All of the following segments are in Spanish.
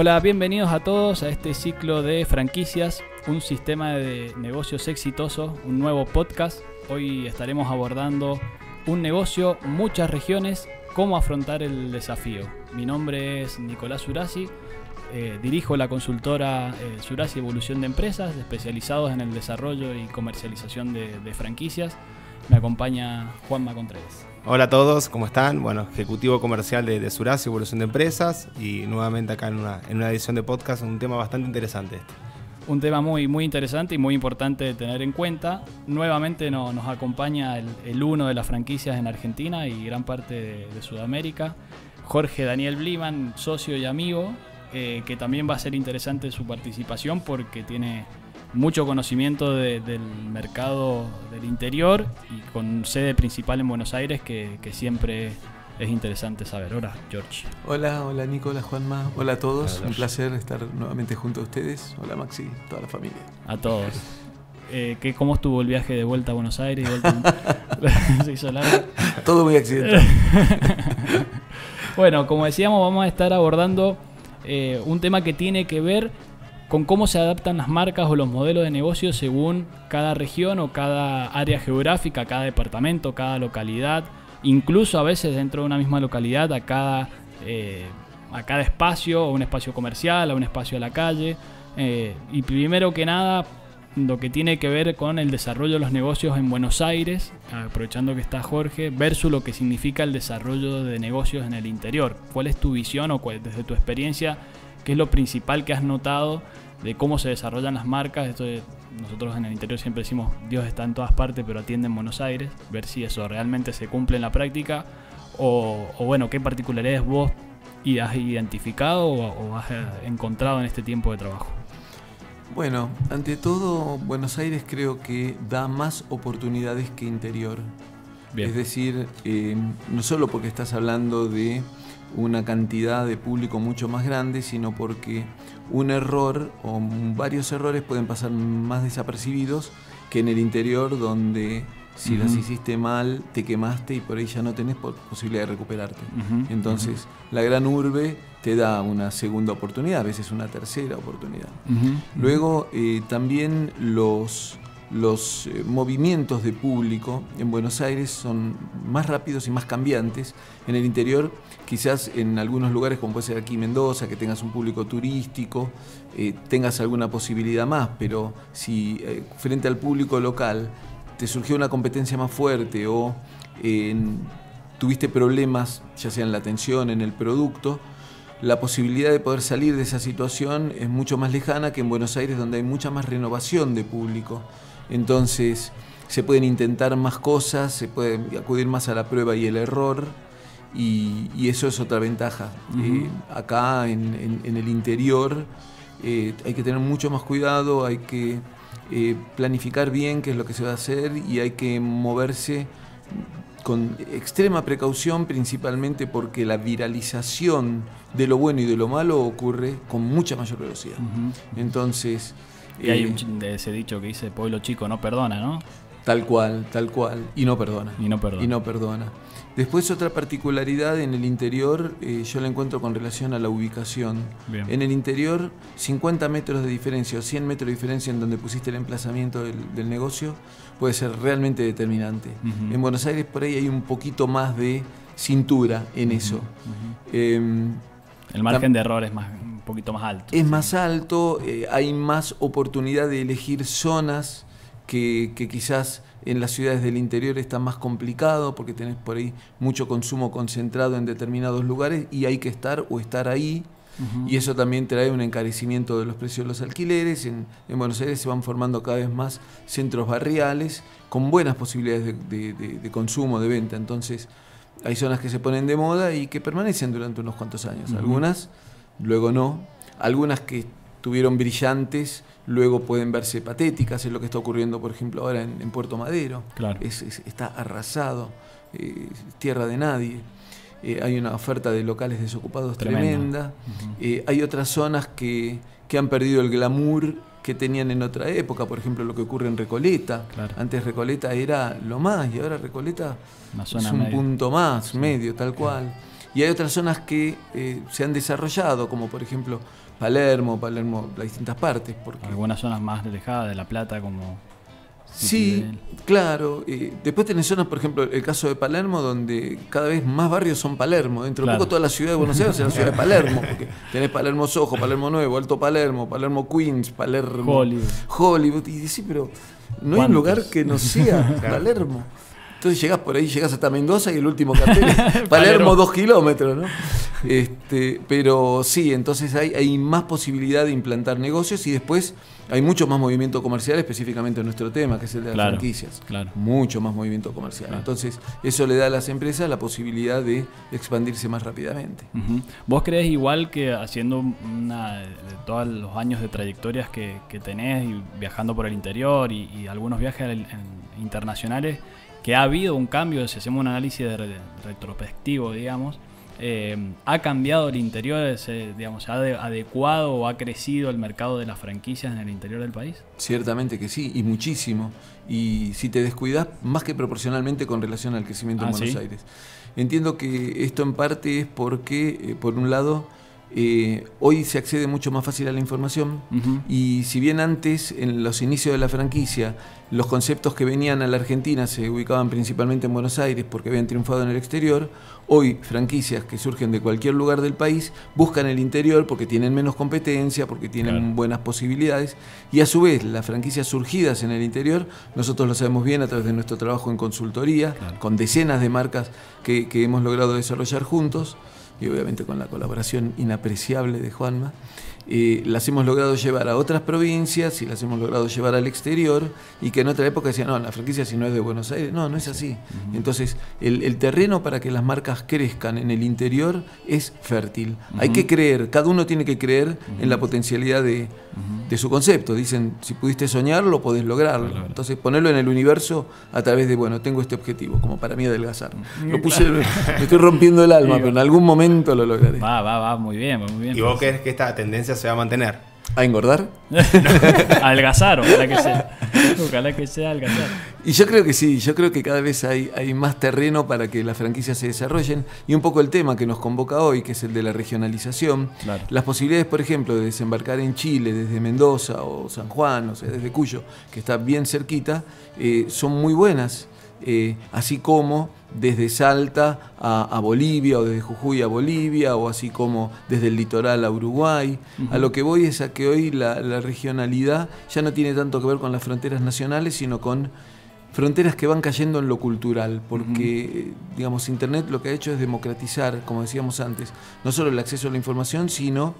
Hola, bienvenidos a todos a este ciclo de franquicias, un sistema de negocios exitoso, un nuevo podcast. Hoy estaremos abordando un negocio, muchas regiones, cómo afrontar el desafío. Mi nombre es Nicolás Urasi, eh, dirijo la consultora eh, Surasi Evolución de Empresas, especializados en el desarrollo y comercialización de, de franquicias. Me acompaña Juanma Contreras. Hola a todos, ¿cómo están? Bueno, ejecutivo comercial de, de Surasi, Evolución de Empresas, y nuevamente acá en una, en una edición de podcast, un tema bastante interesante este. Un tema muy, muy interesante y muy importante de tener en cuenta. Nuevamente no- nos acompaña el, uno de las franquicias en Argentina y gran parte de, de Sudamérica, Jorge Daniel Bliman, socio y amigo, eh, que también va a ser interesante su participación porque tiene mucho conocimiento de- del mercado del interior y con sede principal en Buenos Aires que, que siempre es interesante saber. Hola, George. Hola, hola Nico, hola Juanma, hola a todos, Hola, un placer estar nuevamente junto a ustedes. Hola Maxi, toda la familia. A todos. Eh, ¿qué, ¿Cómo estuvo el viaje de vuelta a Buenos Aires? y vuelta- ¿Se hizo largo? Todo muy accidental. Bueno, como decíamos, vamos a estar abordando eh, un tema que tiene que ver con cómo se adaptan las marcas o los modelos de negocio según cada región o cada área geográfica, cada departamento, cada localidad, incluso a veces dentro de una misma localidad a cada, eh, a cada espacio, o un espacio comercial, a un espacio a la calle. Eh, y primero que nada, lo que tiene que ver con el desarrollo de los negocios en Buenos Aires, aprovechando que está Jorge, versus lo que significa el desarrollo de negocios en el interior. ¿Cuál es tu visión o cuál- desde tu experiencia, qué es lo principal que has notado de cómo se desarrollan las marcas? Esto de- nosotros en el interior siempre decimos Dios está en todas partes, pero atiende en Buenos Aires, ver si eso realmente se cumple en la práctica o, o bueno, qué particularidades vos y has identificado o, o has eh, encontrado en este tiempo de trabajo. Bueno, ante todo, Buenos Aires creo que da más oportunidades que interior. Bien. Es decir, eh, no solo porque estás hablando de una cantidad de público mucho más grande, sino porque un error o varios errores pueden pasar más desapercibidos que en el interior donde si las hiciste mal, te quemaste y por ahí ya no tenés po- posibilidad de recuperarte. Entonces, la gran urbe te da una segunda oportunidad, a veces una tercera oportunidad. Luego, eh, también los, los eh, movimientos de público en Buenos Aires son más rápidos y más cambiantes. En el interior, quizás en algunos lugares, como puede ser aquí Mendoza, que tengas un público turístico, eh, tengas alguna posibilidad más, pero si eh, frente al público local te surgió una competencia más fuerte o tuviste problemas, ya sea en la atención, en el producto, la posibilidad de poder salir de esa situación es mucho más lejana que en Buenos Aires, donde hay mucha más renovación de público. Entonces, se pueden intentar más cosas, se puede acudir más a la prueba y el error, y, y eso es otra ventaja. Eh, acá en, en- en el interior eh, hay que tener mucho más cuidado, hay que eh, planificar bien qué es lo que se va a hacer y hay que moverse con extrema precaución, principalmente porque la viralización de lo bueno y de lo malo ocurre con mucha mayor velocidad. Entonces, Y hay un de ese dicho que dice pueblo chico no perdona, ¿no? tal cual, tal cual, y no perdona. Y no perdona. Y no perdona. Después otra particularidad en el interior, eh, yo la encuentro con relación a la ubicación. Bien. En el interior, 50 metros de diferencia o 100 metros de diferencia en donde pusiste el emplazamiento del, del negocio puede ser realmente determinante. En Buenos Aires por ahí hay un poquito más de cintura en eso. Em, El margen de error es más, poquito más alto. es más alto, eh, hay más oportunidad de elegir zonas que, que quizás en las ciudades del interior está más complicado porque tenés por ahí mucho consumo concentrado en determinados lugares y hay que estar o estar ahí. Y eso también trae un encarecimiento de los precios de los alquileres. En, en Buenos Aires se van formando cada vez más centros barriales con buenas posibilidades de, de- de- de consumo, de venta. Entonces hay zonas que se ponen de moda y que permanecen durante unos cuantos años. Algunas, luego no. Algunas que tuvieron brillantes, luego pueden verse patéticas. Es lo que está ocurriendo, por ejemplo, ahora en, en Puerto Madero. Claro. Es- es- está arrasado, eh, tierra de nadie. Eh, hay una oferta de locales desocupados tremenda. Eh, hay otras zonas que, que han perdido el glamour que tenían en otra época, por ejemplo lo que ocurre en Recoleta. Claro. Antes Recoleta era lo más y ahora Recoleta es un punto más, medio, tal cual. Y hay otras zonas que eh, se han desarrollado, como por ejemplo Palermo, Palermo, las distintas partes. Porque... Algunas zonas más alejadas de La Plata, como Sí, claro. Eh, después tenés zonas, por ejemplo, el caso de Palermo, donde cada vez más barrios son Palermo. Dentro de poco toda la ciudad de Buenos Aires es la ciudad de Palermo. Porque tenés Palermo Sojo, Palermo Nuevo, Alto Palermo, Palermo Queens, Palermo Hollywood. Hollywood. Y sí, pero no hay un lugar que no sea Palermo. Entonces llegás por ahí, llegás hasta Mendoza y el último cartel Palermo, dos kilómetros, ¿no? Este, pero sí, entonces hay, hay más posibilidad de implantar negocios y después hay mucho más movimiento comercial, específicamente en nuestro tema, que es el de las franquicias. Claro. Mucho más movimiento comercial. Entonces, eso le da a las empresas la posibilidad de expandirse más rápidamente. ¿Vos crees igual que haciendo una, de todos los años de trayectorias que, tenés y viajando por el interior y, algunos viajes internacionales, que ha habido un cambio, si hacemos un análisis retrospectivo, digamos, eh, ¿Ha cambiado el interior, digamos, se ha adecuado o ha crecido el mercado de las franquicias en el interior del país? Ciertamente que sí, y muchísimo. Y si te descuidas, más que proporcionalmente con relación al crecimiento en ah, Buenos Aires. Entiendo que esto en parte es porque, eh, por un lado, eh, hoy se accede mucho más fácil a la información y si bien antes, en los inicios de la franquicia, los conceptos que venían a la Argentina se ubicaban principalmente en Buenos Aires porque habían triunfado en el exterior, hoy franquicias que surgen de cualquier lugar del país buscan el interior porque tienen menos competencia, porque tienen buenas posibilidades y a su vez las franquicias surgidas en el interior, nosotros lo sabemos bien a través de nuestro trabajo en consultoría, con decenas de marcas que hemos logrado desarrollar juntos y obviamente con la colaboración inapreciable de Juanma. Eh, las hemos logrado llevar a otras provincias y las hemos logrado llevar al exterior y que en otra época decían, no, la franquicia si no es de Buenos Aires, no, no es así. Entonces, el, terreno para que las marcas crezcan en el interior es fértil. Hay que creer, cada uno tiene que creer en la potencialidad de, su concepto. Dicen, si pudiste soñarlo, podés lograrlo. Entonces, ponerlo en el universo a través de, bueno, tengo este objetivo, como para mí adelgazar. Lo puse, me estoy rompiendo el alma, pero en algún momento lo lograré. Va, va, va, muy bien, muy bien. ¿Y vos crees que esta tendencia se va a mantener. ¿A engordar? Algazar, ojalá que sea. Ojalá que sea algazar. Y yo creo que sí, yo creo que cada vez hay, hay más terreno para que las franquicias se desarrollen. Y un poco el tema que nos convoca hoy, que es el de la regionalización. Las posibilidades, por ejemplo, de desembarcar en Chile desde Mendoza o San Juan, o sea, desde Cuyo, que está bien cerquita, eh, son muy buenas. Eh, así como desde Salta a, Bolivia o desde Jujuy a Bolivia o así como desde el litoral a Uruguay. A lo que voy es a que hoy la, regionalidad ya no tiene tanto que ver con las fronteras nacionales, sino con fronteras que van cayendo en lo cultural, porque, digamos, Internet lo que ha hecho es democratizar, como decíamos antes, no solo el acceso a la información, sino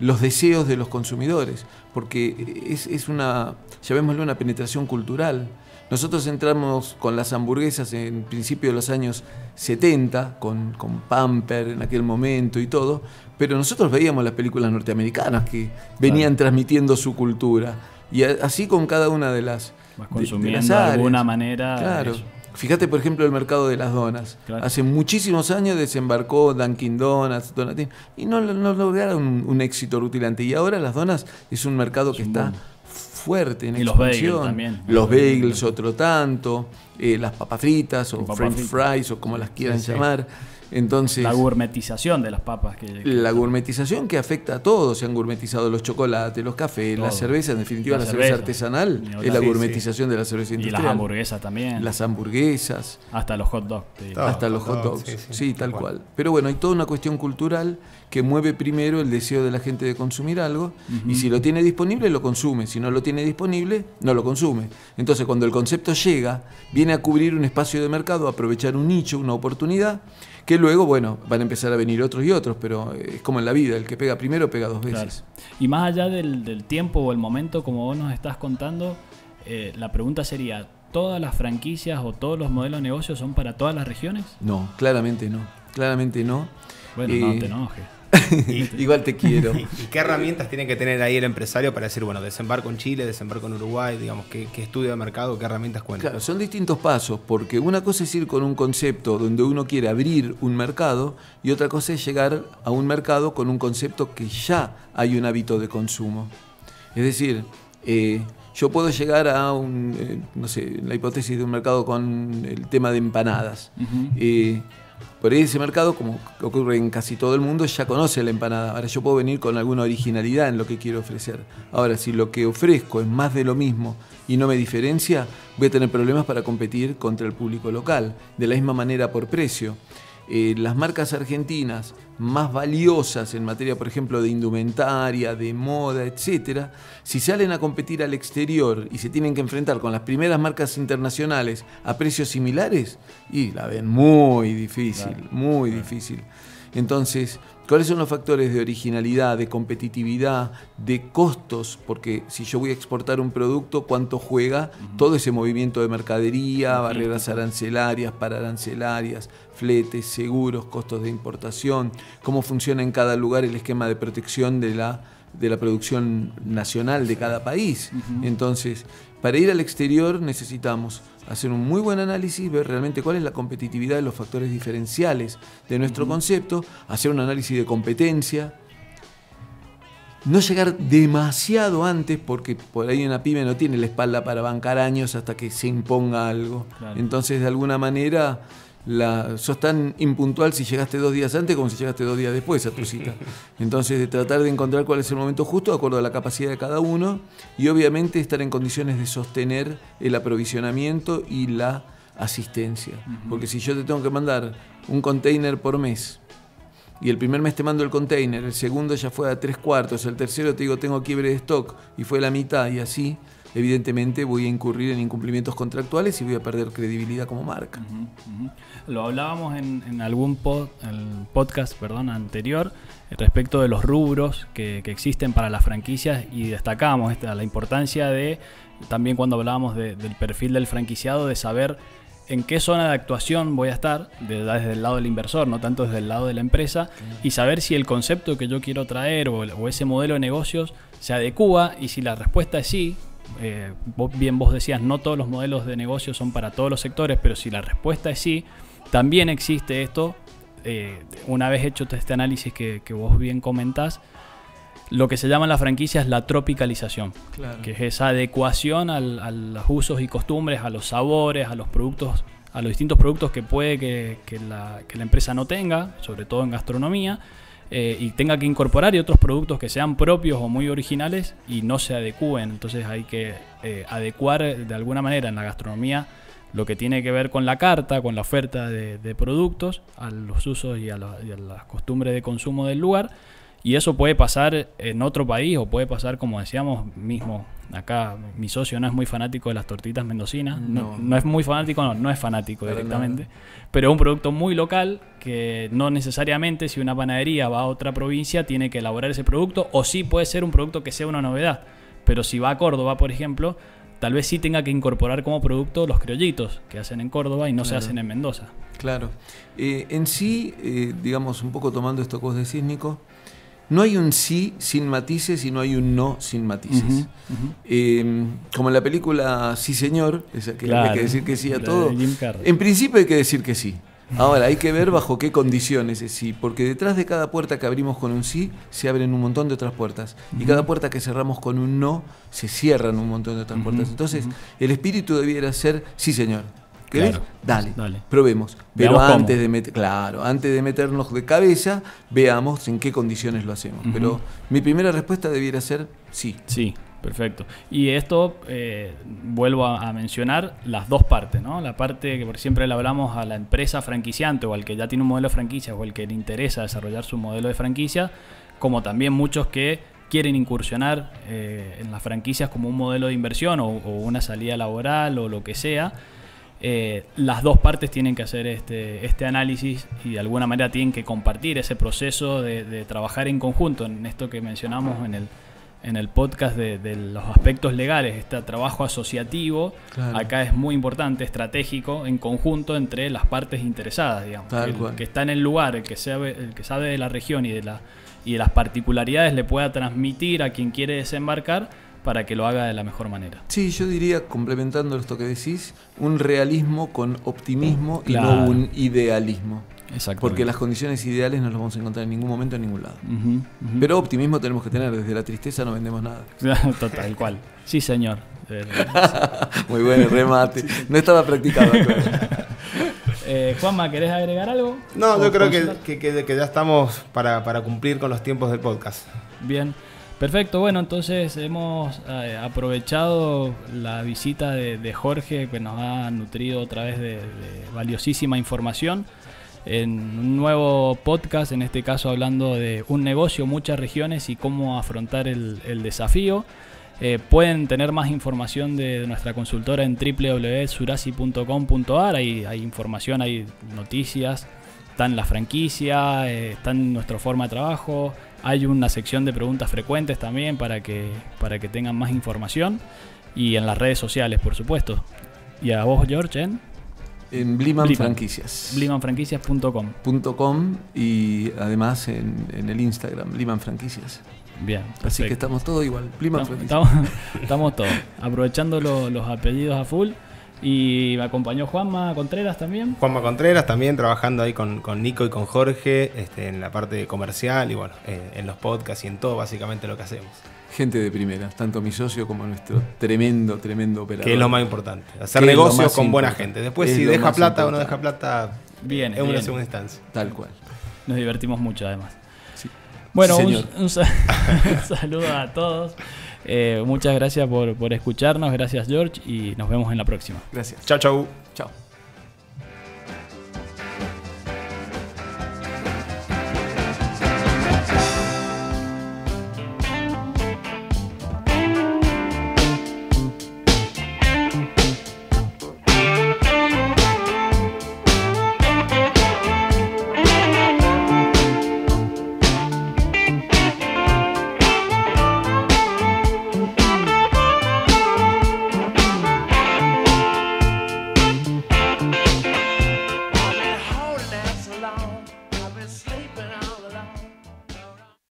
los deseos de los consumidores, porque es, es una, llamémoslo una penetración cultural. Nosotros entramos con las hamburguesas en principio de los años 70, con, con Pamper en aquel momento y todo, pero nosotros veíamos las películas norteamericanas que venían transmitiendo su cultura. Y así con cada una de las... consumiendo de, alguna manera. Claro. Fíjate, por ejemplo, el mercado de las donas. Hace muchísimos años desembarcó Dunkin' Donuts, Donatín, y no, no lograron un, éxito rutilante. Y ahora las donas es un mercado que está fuerte en y los bagels también. Los bagels otro tanto, eh, las papas fritas o french fries o como las quieran llamar. Entonces, la gourmetización de las papas. Que, la gourmetización que afecta a todos. Se han gourmetizado los chocolates, los cafés, la cerveza. En definitiva, la, cerveza, artesanal es la gourmetización de la cerveza industrial. Y las hamburguesas también. Las hamburguesas. Hasta los hot dogs. Hasta los hot dogs. Sí, tal cual. Pero bueno, hay toda una cuestión cultural que mueve primero el deseo de la gente de consumir algo. Y si lo tiene disponible, lo consume. Si no lo tiene disponible, no lo consume. Entonces, cuando el concepto llega, viene a cubrir un espacio de mercado, a aprovechar un nicho, una oportunidad que luego, bueno, van a empezar a venir otros y otros, pero eh, es como en la vida, el que pega primero pega dos veces. Y más allá del, tiempo o el momento, como vos nos estás contando, eh, la pregunta sería, ¿todas las franquicias o todos los modelos de negocio son para todas las regiones? No, claramente no, claramente no. Bueno, no te eh, enojes. Igual te quiero. ¿Y, qué herramientas tiene que tener ahí el empresario para decir, bueno, desembarco en Chile, desembarco en Uruguay, digamos, qué, estudio de mercado, qué herramientas cuenta? Claro, son distintos pasos, porque una cosa es ir con un concepto donde uno quiere abrir un mercado y otra cosa es llegar a un mercado con un concepto que ya hay un hábito de consumo. Es decir, eh, yo puedo llegar a un, eh, no sé, la hipótesis de un mercado con el tema de empanadas por ahí ese mercado, como ocurre en casi todo el mundo, ya conoce la empanada. Ahora yo puedo venir con alguna originalidad en lo que quiero ofrecer. Ahora, si lo que ofrezco es más de lo mismo y no me diferencia, voy a tener problemas para competir contra el público local. De la misma manera por precio. Eh, las marcas argentinas más valiosas en materia, por ejemplo, de indumentaria, de moda, etcétera, si salen a competir al exterior y se tienen que enfrentar con las primeras marcas internacionales a precios similares, y la ven muy difícil, muy difícil. Entonces, ¿cuáles son los factores de originalidad, de competitividad, de costos? Porque si yo voy a exportar un producto, ¿cuánto juega todo ese movimiento de mercadería, barreras arancelarias, pararancelarias, fletes, seguros, costos de importación? ¿Cómo funciona en cada lugar el esquema de protección de la, de la producción nacional de cada país? Entonces, para ir al exterior necesitamos hacer un muy buen análisis, ver realmente cuál es la competitividad de los factores diferenciales de nuestro concepto, hacer un análisis de competencia, no llegar demasiado antes porque por ahí una pyme no tiene la espalda para bancar años hasta que se imponga algo. Entonces, de alguna manera, la, sos tan impuntual si llegaste dos días antes como si llegaste dos días después a tu cita. Entonces, de tratar de encontrar cuál es el momento justo de acuerdo a la capacidad de cada uno y obviamente estar en condiciones de sostener el aprovisionamiento y la asistencia. Porque si yo te tengo que mandar un container por mes y el primer mes te mando el container, el segundo ya fue a tres cuartos, el tercero te digo tengo quiebre de stock y fue la mitad y así, evidentemente voy a incurrir en incumplimientos contractuales y voy a perder credibilidad como marca. Lo hablábamos en, algún podcast perdón, anterior respecto de los rubros que, existen para las franquicias y destacábamos esta, la importancia de, también cuando hablábamos del perfil del franquiciado, de saber en qué zona de actuación voy a estar, desde el lado del inversor, no tanto desde el lado de la empresa, y saber si el concepto que yo quiero traer o, o ese modelo de negocios se adecua y si la respuesta es sí, eh, bien vos decías, no todos los modelos de negocio son para todos los sectores, pero si la respuesta es sí, también existe esto, eh, una vez hecho este análisis que, vos bien comentás, lo que se llama en la franquicia es la tropicalización, que es esa adecuación a los usos y costumbres, a los sabores, a los productos, a los distintos productos que puede que la empresa no tenga, sobre todo en gastronomía, eh, y tenga que incorporar y otros productos que sean propios o muy originales y no se adecúen. Entonces hay que eh, adecuar de alguna manera en la gastronomía lo que tiene que ver con la carta, con la oferta de, productos, a los usos y a, y a las costumbres de consumo del lugar. Y eso puede pasar en otro país o puede pasar, como decíamos, mismo acá mi socio no es muy fanático de las tortitas mendocinas, no, no, es muy fanático, no, no es fanático directamente, pero es un producto muy local que no necesariamente si una panadería va a otra provincia tiene que elaborar ese producto o sí puede ser un producto que sea una novedad, pero si va a Córdoba, por ejemplo, tal vez sí tenga que incorporar como producto los criollitos que hacen en Córdoba y no se hacen en Mendoza. Claro. Eh, en sí, eh, digamos, un poco tomando esto que vos decís, Nico, no hay un sí sin matices y no hay un no sin matices. Eh, como en la película Sí Señor, esa que hay que decir que sí a todo. En principio hay que decir que sí. Ahora, hay que ver bajo qué condiciones es sí, porque detrás de cada puerta que abrimos con un sí, se abren un montón de otras puertas. Y cada puerta que cerramos con un no, se cierran un montón de otras puertas. Entonces, el espíritu debiera ser sí, señor. ¿Querés? Dale, probemos. Pero antes de meter, claro, antes de meternos de cabeza, veamos en qué condiciones lo hacemos. Pero mi primera respuesta debiera ser sí. Sí, perfecto. Y esto eh, vuelvo a, mencionar las dos partes, ¿no? La parte que por siempre le hablamos a la empresa franquiciante o al que ya tiene un modelo de franquicia o al que le interesa desarrollar su modelo de franquicia, como también muchos que quieren incursionar eh, en las franquicias como un modelo de inversión o una salida laboral o lo que sea. Eh, las dos partes tienen que hacer este, este, análisis y de alguna manera tienen que compartir ese proceso de, trabajar en conjunto en esto que mencionamos en el, en el podcast de, los aspectos legales, este trabajo asociativo, acá es muy importante, estratégico, en conjunto entre las partes interesadas, digamos. el que está en el lugar, el que sabe, el que sabe de la región y de, la, y de las particularidades le pueda transmitir a quien quiere desembarcar para que lo haga de la mejor manera. Sí, yo diría, complementando esto que decís, un realismo con optimismo y no un idealismo. Exacto. Porque las condiciones ideales no las vamos a encontrar en ningún momento en ningún lado. Pero optimismo tenemos que tener, desde la tristeza no vendemos nada. Total cual. Sí, señor. Muy buen remate. No estaba practicado. Eh, Juanma, ¿querés agregar algo? No, ¿O yo creo que- que- que ya estamos para, para cumplir con los tiempos del podcast. Bien, perfecto. Bueno, entonces hemos eh, aprovechado la visita de, Jorge que nos ha nutrido otra vez de, valiosísima información en un nuevo podcast, en este caso hablando de un negocio, muchas regiones y cómo afrontar el, desafío. Eh, pueden tener más información de, nuestra consultora en www.surasi.com.ar. Hay, hay información, hay noticias, está en la franquicia, eh, está en nuestra forma de trabajo. Hay una sección de preguntas frecuentes también para que, para que tengan más información. Y en las redes sociales, por supuesto. Y a vos, George, en En Bliman Bliman. Franquicias. blimanfranquicias.com. y además en, en el Instagram, Bliman Franquicias. Bien, Así que estamos todo igual, Bliman Estamos, Franquicias. estamos- estamos todos aprovechando lo- los apellidos a full. Y me acompañó Juanma Contreras también. Juanma Contreras también trabajando ahí con, con Nico y con Jorge este, en la parte comercial y bueno, eh, en los podcasts y en todo básicamente lo que hacemos. Gente de primera, tanto mi socio como nuestro tremendo, tremendo operador. Que es lo más importante. Hacer negocios con buena gente. Después Es si deja plata o no deja plata Bien, es una segunda instancia. Tal cual. Nos divertimos mucho además. Sí. Bueno, Sí, un, señor. un sa- un saludo a todos. Eh, muchas gracias por, por escucharnos. Gracias, George. Y nos vemos en la próxima. Gracias. Chau, chau. Chao.